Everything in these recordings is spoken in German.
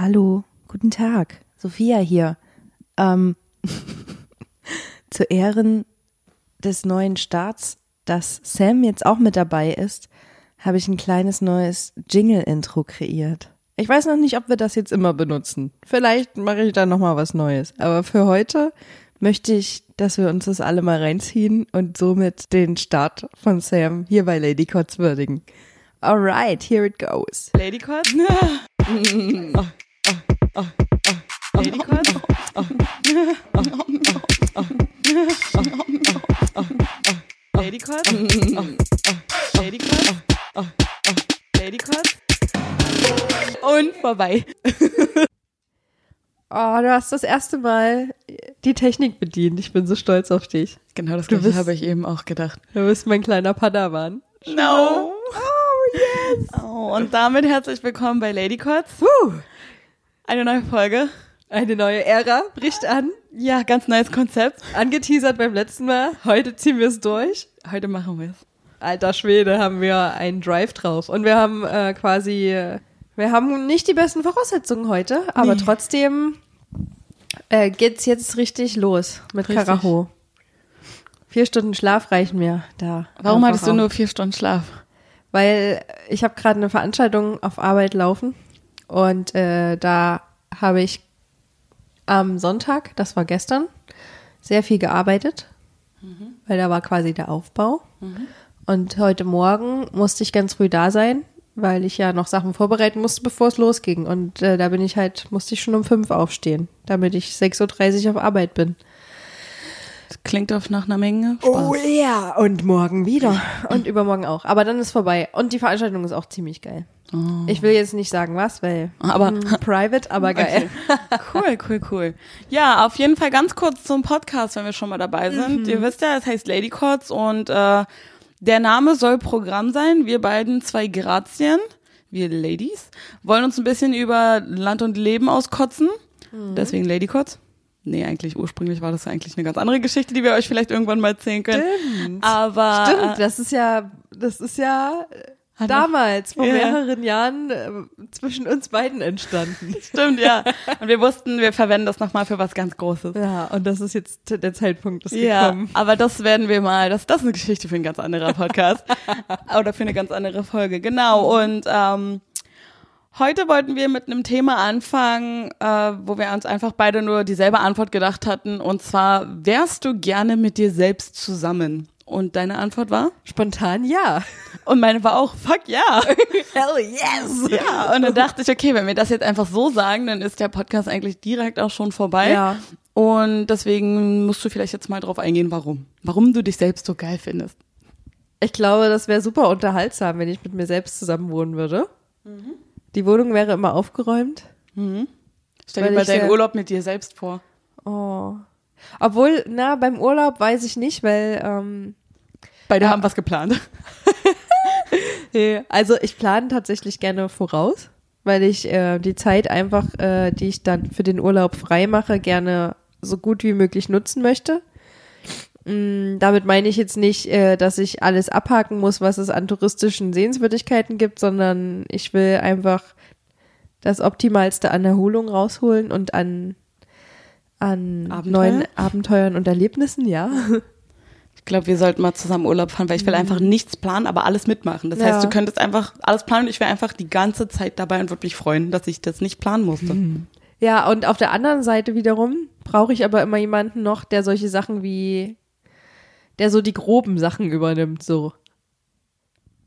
Hallo, guten Tag. Sophia hier. Ähm, zu Ehren des neuen Starts, dass Sam jetzt auch mit dabei ist, habe ich ein kleines neues Jingle-Intro kreiert. Ich weiß noch nicht, ob wir das jetzt immer benutzen. Vielleicht mache ich da noch mal was Neues. Aber für heute möchte ich, dass wir uns das alle mal reinziehen und somit den Start von Sam hier bei Lady Cots würdigen. Alright, here it goes. Lady Cots? Lady Cots? Lady Cots? Lady Cots? Lady Cots? Und vorbei. Oh, du hast das erste Mal die Technik bedient. Ich bin so stolz auf dich. Genau das gleiche habe ich eben auch gedacht. Du bist mein kleiner Padawan. No. Oh, yes. Oh, und damit herzlich willkommen bei Lady Cots. Puh, Eine neue Folge. eine neue Ära bricht an. Ja, ganz neues Konzept. Angeteasert beim letzten Mal. Heute ziehen wir es durch. Heute machen wir es. Alter Schwede, haben wir einen Drive drauf. Und wir haben äh, quasi, wir haben nicht die besten Voraussetzungen heute, aber Nee. trotzdem äh, geht's jetzt richtig los mit Richtig. Karacho. Vier Stunden Schlaf reichen mir da. Warum hattest du nur vier Stunden Schlaf? Weil ich habe gerade eine Veranstaltung auf Arbeit laufen und äh, da habe ich am Sonntag, das war gestern, sehr viel gearbeitet, weil da war quasi der Aufbau. Und heute Morgen musste ich ganz früh da sein, weil ich ja noch Sachen vorbereiten musste, bevor es losging. Und äh, da bin ich halt, musste ich schon um fünf aufstehen, damit ich 6.30 Uhr auf Arbeit bin. Das klingt auf nach einer Menge Spaß. Oh ja, und morgen wieder. Und übermorgen auch. Aber dann ist vorbei. Und die Veranstaltung ist auch ziemlich geil. Ich will jetzt nicht sagen was, weil Aber- mm, private, aber geil. Cool, cool, cool. Ja, auf jeden Fall ganz kurz zum Podcast, wenn wir schon mal dabei sind. Ihr wisst ja, es heißt Lady Cots und äh, der Name soll Programm sein. Wir beiden zwei Grazien, wir Ladies, wollen uns ein bisschen über Land und Leben auskotzen. Deswegen Lady Cots. Nee, eigentlich ursprünglich war das ja eigentlich eine ganz andere Geschichte, die wir euch vielleicht irgendwann mal erzählen können. Stimmt. Aber Stimmt, das ist ja, das ist ja Hat damals, vor Ja. mehreren Jahren, äh, zwischen uns beiden entstanden. stimmt, ja. Und wir wussten, wir verwenden das nochmal für was ganz Großes. Ja, und das ist jetzt der Zeitpunkt ist Ja, gekommen. aber das werden wir mal, das, das ist eine Geschichte für ein ganz anderer Podcast oder für eine ganz andere Folge, genau. Und ähm, heute wollten wir mit einem Thema anfangen, äh, wo wir uns einfach beide nur dieselbe Antwort gedacht hatten, und zwar, wärst du gerne mit dir selbst zusammen? Und deine Antwort war? Spontan ja. Und meine war auch, fuck ja. Hell yes! ja. Und dann dachte ich, okay, wenn wir das jetzt einfach so sagen, dann ist der Podcast eigentlich direkt auch schon vorbei. Ja. Und deswegen musst du vielleicht jetzt mal drauf eingehen, warum. Warum du dich selbst so geil findest. Ich glaube, das wäre super unterhaltsam, wenn ich mit mir selbst zusammen wohnen würde. Mhm. Die Wohnung wäre immer aufgeräumt. Stell Weil dir mal deinen sehr- Urlaub mit dir selbst vor. Oh. Obwohl, na, beim Urlaub weiß ich nicht, weil, ähm, Beide Ja. haben was geplant. nee, also ich plane tatsächlich gerne voraus, weil ich äh, die Zeit einfach, äh, die ich dann für den Urlaub frei mache, gerne so gut wie möglich nutzen möchte. Mm, damit meine ich jetzt nicht, äh, dass ich alles abhaken muss, was es an touristischen Sehenswürdigkeiten gibt, sondern ich will einfach das Optimalste an Erholung rausholen und an, an Abenteuer? neuen Abenteuern und Erlebnissen, ja. Ich glaube, wir sollten mal zusammen Urlaub fahren, weil ich will einfach nichts planen, aber alles mitmachen. Das heißt, Ja. du könntest einfach alles planen und ich wäre einfach die ganze Zeit dabei und würde mich freuen, dass ich das nicht planen musste. Ja, und auf der anderen Seite wiederum brauche ich aber immer jemanden noch, der solche Sachen wie, der so die groben Sachen übernimmt, so.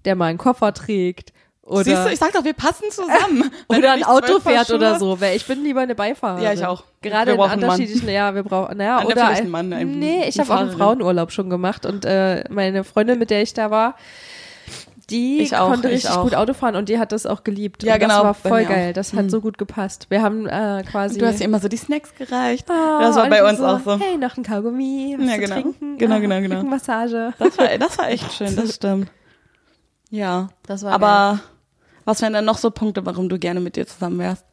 Der mal einen Koffer trägt oder, Siehst du, ich sag doch, wir passen zusammen. Oder ein Auto fährt Schuhe oder so. Weil ich bin lieber eine Beifahrerin. Ja, ich auch. Gerade Wir in unterschiedlichen, ja, wir brauchen, naja, Einen, oder, einen Mann, einen- nee, ich habe auch einen. Frauenurlaub schon gemacht und äh, meine Freundin, mit der ich da war, die Ich auch, konnte ich richtig auch. gut Auto fahren und die hat das auch geliebt. Ja, und genau, Das war voll geil. auch. Das hat Mhm. so gut gepasst. Wir haben äh, quasi. Du hast dir immer so die Snacks gereicht. Oh, das war und bei uns auch so. Hey, noch ein Kaugummi, was Ja, genau. trinken. Genau, Ah, genau, genau. Rückenmassage. Das war, das war echt schön, das stimmt. Ja. Das war Aber was wären dann noch so Punkte, warum du gerne mit dir zusammen wärst?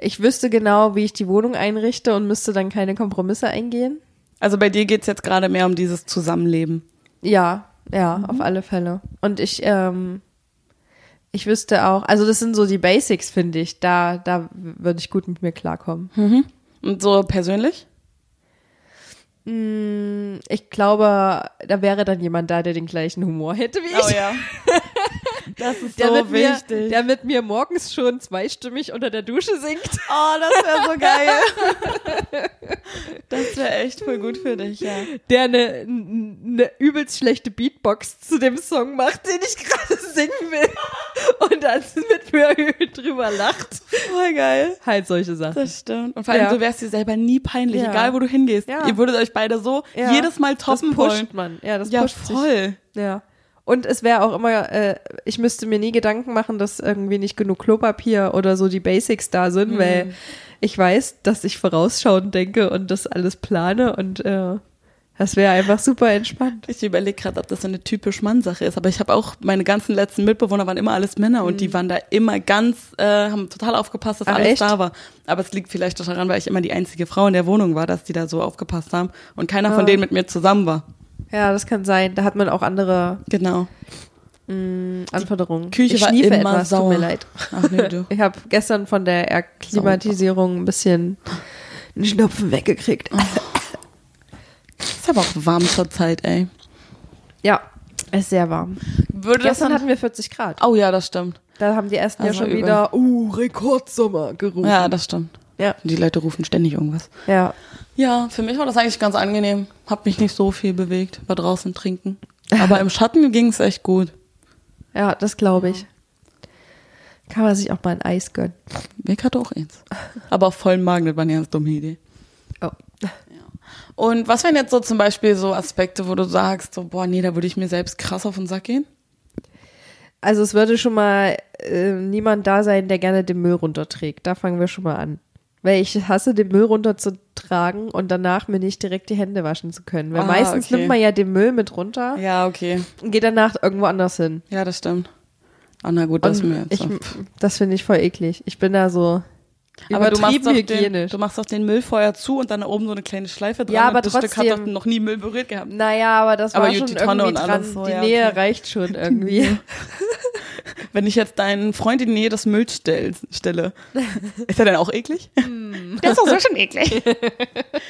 Ich wüsste genau, wie ich die Wohnung einrichte und müsste dann keine Kompromisse eingehen. Also bei dir geht's jetzt gerade mehr um dieses Zusammenleben. Ja, ja, Mhm. auf alle Fälle. Und ich, ähm, Ich wüsste auch, also das sind so die Basics, finde ich. Da, da würde ich gut mit mir klarkommen. Und so persönlich? Mm, Ich glaube, da wäre dann jemand da, der den gleichen Humor hätte wie ich. Oh ja. Das ist Der, so mit mir, wichtig. der mit mir morgens schon zweistimmig unter der Dusche singt. oh, das wäre so geil. das wäre echt voll gut für dich, ja. Der eine, eine übelst schlechte Beatbox zu dem Song macht, den ich gerade singen will. Und dann mit mir drüber lacht. Voll geil. Halt solche Sachen. Das stimmt. Und vor allem, Ja. du wärst dir selber nie peinlich, Ja. egal wo du hingehst. Ja. Ihr würdet euch beide so jedes Mal Das toppen pusht wollen. man. Ja, das Ja, pusht sich. voll. Ja. Und es wäre auch immer, äh, ich müsste mir nie Gedanken machen, dass irgendwie nicht genug Klopapier oder so die Basics da sind, Mhm. weil ich weiß, dass ich vorausschauend denke und das alles plane und äh, das wäre einfach super entspannt. Ich überlege gerade, ob das so eine typisch Mann-Sache ist. Aber ich habe auch, meine ganzen letzten Mitbewohner waren immer alles Männer und die waren da immer ganz, äh, haben total aufgepasst, dass Mhm. Ach, alles echt? da war. Aber es liegt vielleicht auch daran, weil ich immer die einzige Frau in der Wohnung war, dass die da so aufgepasst haben und keiner Ah. von denen mit mir zusammen war. Ja, das kann sein. Da hat man auch andere Genau. mh, Anforderungen. Küche ich war schniefe immer etwas, sauer. tut mir leid. Ach nee, du. Ich habe gestern von der Akklimatisierung ein bisschen einen Schnupfen weggekriegt. Ist aber auch warm zur Zeit, ey. Ja, es ist sehr warm. Würde das Gestern dann, hatten wir 40 Grad. oh ja, das stimmt. Da haben die ersten ja schon übel. wieder, uh, Rekordsommer gerufen. Ja, das stimmt. Ja. Die Leute rufen ständig irgendwas. Ja. Ja, für mich war das eigentlich ganz angenehm. Hab mich nicht so viel bewegt, war draußen trinken. Aber im Schatten ging es echt gut. Ja, das glaube ich. Kann man sich auch mal ein Eis gönnen. Weg hatte auch eins. Aber auf vollen Magen, das war eine ganz dumme Idee. Oh. Und was wären jetzt so zum Beispiel so Aspekte, wo du sagst, so, boah, nee, da würde ich mir selbst krass auf den Sack gehen? Also es würde schon mal äh, niemand da sein, der gerne den Müll runterträgt. Da fangen wir schon mal an. Weil ich hasse, den Müll runterzutragen und danach mir nicht direkt die Hände waschen zu können. Weil Ah, meistens okay. nimmt man ja den Müll mit runter Ja, okay. und geht danach irgendwo anders hin. Ja, das stimmt. Ah, na gut, das Und mir jetzt ich, das finde ich voll eklig. Ich bin da so Aber du machst, doch den, du machst doch den Müll vorher zu und dann da oben so eine kleine Schleife dran. Ja, aber das Stück hat trotzdem- doch noch nie Müll berührt gehabt. naja, aber das Aber war gut, schon die Tonne irgendwie und dran. alles so, die ja, Nähe okay. reicht schon irgendwie. Wenn ich jetzt deinen Freund in die Nähe des Mülls stell, stelle, ist er dann auch eklig? Hm. Der ist doch so schon eklig.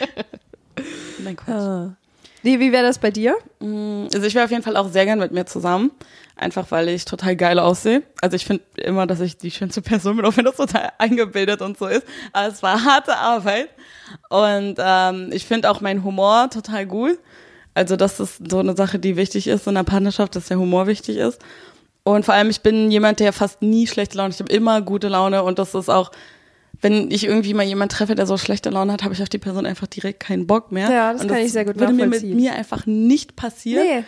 Nein, Quatsch. Ah. Nee, wie wäre das bei dir? Mm, Also ich wäre auf jeden Fall auch sehr gern mit mir zusammen. Einfach weil ich total geil aussehe. Also ich finde immer, dass ich die schönste Person bin, auch wenn das total eingebildet und so ist. Aber es war harte Arbeit. Und ähm, ich finde auch meinen Humor total gut. Also das ist so eine Sache, die wichtig ist in einer Partnerschaft, dass der Humor wichtig ist. Und vor allem, ich bin jemand, der fast nie schlechte Laune hat. Ich habe immer gute Laune und das ist auch, wenn ich irgendwie mal jemanden treffe, der so schlechte Laune hat, habe ich auf die Person einfach direkt keinen Bock mehr. Ja, das und kann ich sehr gut würde mir mit mir einfach nicht passieren. Nee.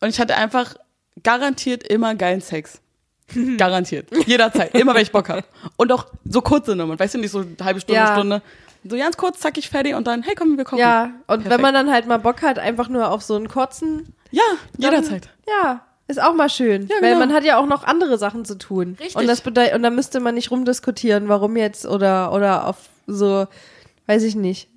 Und ich hatte einfach garantiert immer geilen Sex. Garantiert. Jederzeit. Immer, wenn ich Bock habe. Und auch so kurze Nummern. Weißt du, nicht so eine halbe Stunde, Ja. Stunde. So ganz kurz, zackig, fertig und dann, hey, komm, wir kochen. Ja, und wenn Perfekt. man dann halt mal Bock hat, einfach nur auf so einen kurzen, Ja, dann- jederzeit. Ja, ist auch mal schön. Ja, Weil genau. man hat ja auch noch andere Sachen zu tun. Richtig. Und das bedeutet, und da müsste man nicht rumdiskutieren, warum jetzt oder, oder auf so, weiß ich nicht,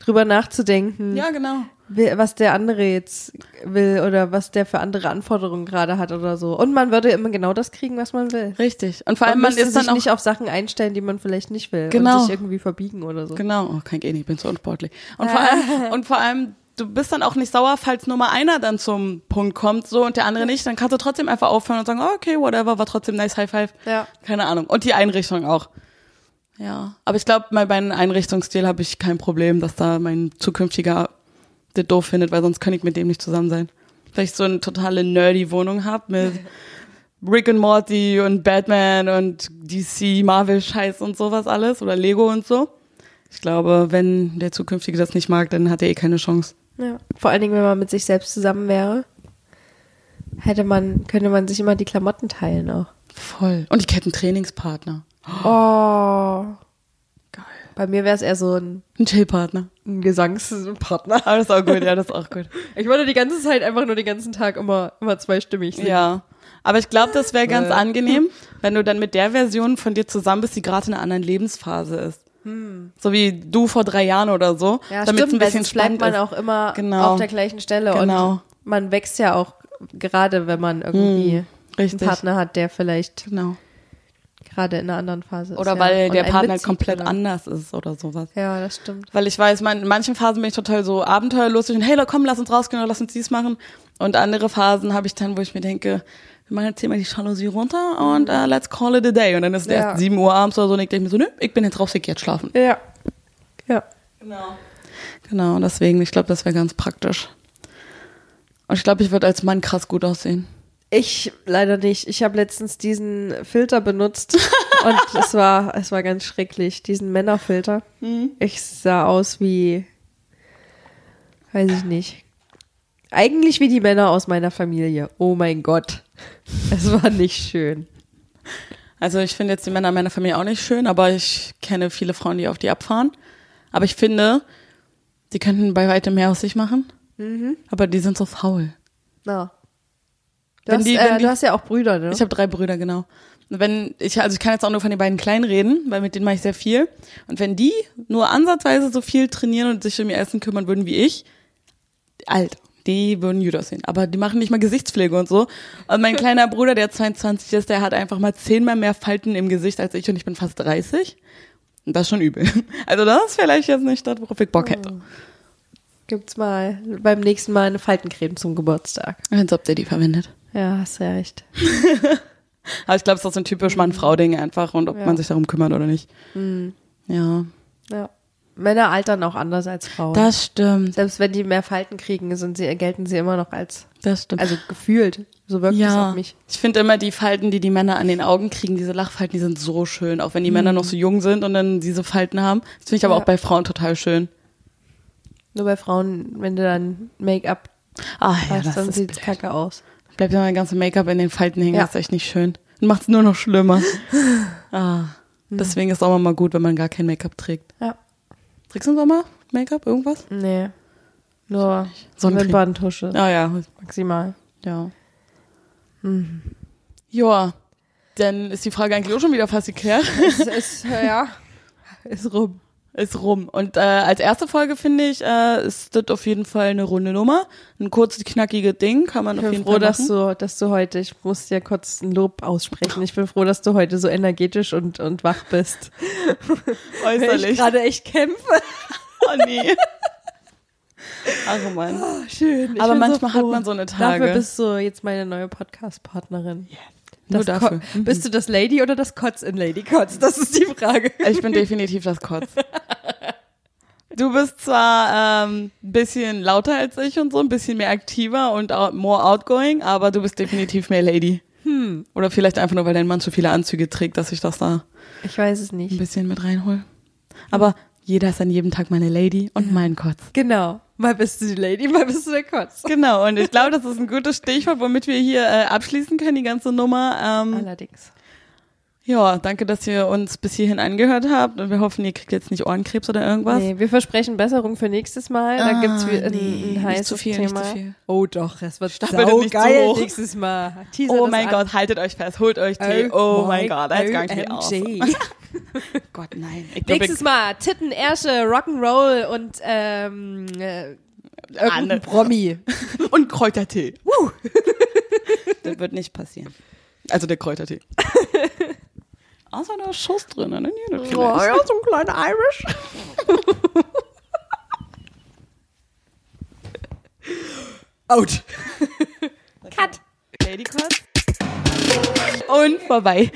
drüber nachzudenken, Ja, genau. was der andere jetzt will oder was der für andere Anforderungen gerade hat oder so. Und man würde immer genau das kriegen, was man will. Richtig. Und vor allem, man man müsste ist dann sich auch nicht auf Sachen einstellen, die man vielleicht nicht will Genau. und sich irgendwie verbiegen oder so. Genau, oh, kann ich eh nicht, bin zu unsportlich. Und vor allem, und vor allem, du bist dann auch nicht sauer, falls Nummer einer dann zum Punkt kommt, so, und der andere nicht, dann kannst du trotzdem einfach aufhören und sagen, oh, okay, whatever, war trotzdem nice, High Five. Ja. Keine Ahnung. Und die Einrichtung auch. Ja. Aber ich glaube, bei meinem Einrichtungsstil habe ich kein Problem, dass da mein zukünftiger das doof findet, weil sonst kann ich mit dem nicht zusammen sein. Weil ich so eine totale nerdy Wohnung habe mit Rick and Morty und Batman und DC, Marvel-Scheiß und sowas alles oder Lego und so. Ich glaube, wenn der zukünftige das nicht mag, dann hat er eh keine Chance. Ja. Vor allen Dingen, wenn man mit sich selbst zusammen wäre, hätte man, könnte man sich immer die Klamotten teilen auch. Voll. Und ich hätte einen Trainingspartner. Oh. Geil. Bei mir wäre es eher so ein, Ein Chillpartner. ein Gesangspartner. Aber das ist auch gut, ja, das ist auch gut. Ich würde die ganze Zeit einfach nur den ganzen Tag immer, immer zweistimmig singen. Ja. Aber ich glaube, das wäre ganz angenehm, wenn du dann mit der Version von dir zusammen bist, die gerade in einer anderen Lebensphase ist. So wie du vor drei Jahren oder so. Hm. Ja, damit stimmt, ein bisschen sonst bleibt spannend man ist. auch immer Genau. auf der gleichen Stelle Genau. und man wächst ja auch gerade, wenn man irgendwie Richtig. einen Partner hat, der vielleicht Genau. gerade in einer anderen Phase ist. Oder ja, weil und der Partner komplett oder? anders ist oder sowas. Ja, das stimmt. Weil ich weiß, in manchen Phasen bin ich total so abenteuerlustig und hey, komm, lass uns rausgehen oder lass uns dies machen. Und andere Phasen habe ich dann, wo ich mir denke, machen jetzt hier mal die Jalousie runter und uh, let's call it a day. Und dann ist es Ja. erst 7 Uhr abends oder so und ich denke mir so, nö, ich bin jetzt raus, ich geh jetzt schlafen. Ja. Ja. Genau. Genau, deswegen, ich glaube, das wäre ganz praktisch. Und ich glaube, ich würde als Mann krass gut aussehen. Ich leider nicht. Ich habe letztens diesen Filter benutzt und es war, es war ganz schrecklich, diesen Männerfilter. Ich sah aus wie, weiß ich nicht. Eigentlich wie die Männer aus meiner Familie. Oh mein Gott. Es war nicht schön. Also ich finde jetzt die Männer meiner Familie auch nicht schön, aber ich kenne viele Frauen, die auf die abfahren. Aber ich finde, die könnten bei weitem mehr aus sich machen. Aber die sind so faul. Na. Du, Wenn hast, die- äh, die- du hast ja auch Brüder, ne? Ich habe drei Brüder, genau. Und wenn ich, also ich kann jetzt auch nur von den beiden Kleinen reden, weil mit denen mache ich sehr viel. Und wenn die nur ansatzweise so viel trainieren und sich um ihr Essen kümmern würden wie ich, alt, die würden gut aussehen. Aber die machen nicht mal Gesichtspflege und so. Und mein kleiner Bruder, der 22 ist, der hat einfach mal zehnmal mehr Falten im Gesicht als ich und ich bin fast 30. Und das ist schon übel. Also das ist vielleicht jetzt nicht das, worauf ich Bock hätte. Gibt's mal beim nächsten Mal eine Faltencreme zum Geburtstag. Als ob der die verwendet. Ja, hast ja recht. Aber ich glaube, es ist so ein typisch Mann-Frau-Ding einfach und ob Ja. man sich darum kümmert oder nicht. Ja. Ja. Männer altern auch anders als Frauen. Das stimmt. Selbst wenn die mehr Falten kriegen, sind sie, gelten sie immer noch als, Das stimmt. also gefühlt. So wirkt es ja, auf mich. ich finde immer die Falten, die die Männer an den Augen kriegen, diese Lachfalten, die sind so schön. Auch wenn die Männer noch so jung sind und dann diese Falten haben. Das finde ich aber Ja. auch bei Frauen total schön. Nur bei Frauen, wenn du dann Make-up Ah ja, hast, dann sieht's blöd. kacke aus. Bleibt ja mein ganzes Make-up in den Falten hängen, Ja. das ist echt nicht schön. Macht es nur noch schlimmer. ah, deswegen ist auch mal gut, wenn man gar kein Make-up trägt. Ja. Trägst du im Sommer Make-up, irgendwas? Nee. Nur Sonnencreme. Wimperntusche. Ah ja, Maximal. ja. Ja, dann ist die Frage eigentlich auch schon wieder fast geklärt. es ist, ja, ist rum. Ist rum. Und äh, als erste Folge finde ich, äh, ist das auf jeden Fall eine runde Nummer. Ein kurzes, knackiges Ding kann man Ich auf bin jeden froh, Fall dass machen. du, dass du heute, ich muss dir kurz ein Lob aussprechen. Ich bin froh, dass du heute so energetisch und, und wach bist. Weil ich Äußerlich. gerade echt kämpfe. Oh nee. Ach man. Schön. Aber manchmal hat man so eine Tage. Dafür bist du jetzt meine neue Podcast-Partnerin. Nur Das dafür. Ko- Bist du das Lady oder das Kotz in Lady Kotz? Das ist die Frage. Ich bin definitiv das Kotz. Du bist zwar ein ähm, bisschen lauter als ich und so, ein bisschen mehr aktiver und out, more outgoing, aber du bist definitiv mehr Lady. Hm. Oder vielleicht einfach nur, weil dein Mann so viele Anzüge trägt, dass ich das da Ich weiß es ein nicht. bisschen mit reinhol. Aber jeder ist an jedem Tag meine Lady und mein Kotz. Genau. Mal bist du die Lady, mal bist du der Kotz. Genau, und ich glaube, das ist ein gutes Stichwort, womit wir hier äh, abschließen können, die ganze Nummer. Ähm, Allerdings. Ja, danke, dass ihr uns bis hierhin angehört habt und wir hoffen, ihr kriegt jetzt nicht Ohrenkrebs oder irgendwas. Nee, wir versprechen Besserung für nächstes Mal. Da Ah, gibt's wie- ein, nee, ein nicht heißes zu viel, Thema. nicht zu viel. Oh doch, es wird es zu geil hoch. nächstes Mal. Teaser Oh mein. Gott, haltet euch fest, holt euch Tee. Oh, mein Gott, das ist gar nicht mehr aus. Gott, nein. Ich glaub, Nächstes Mal Titten, Ärsche, Rock'n'Roll und ähm, äh, Anne. Promi. und Kräutertee. das wird nicht passieren. Also der Kräutertee. Außer da ist Schuss drin, ne? Ja, Oh, ja, so ein kleiner Irish. Out. Cut. Lady Cut. Und vorbei.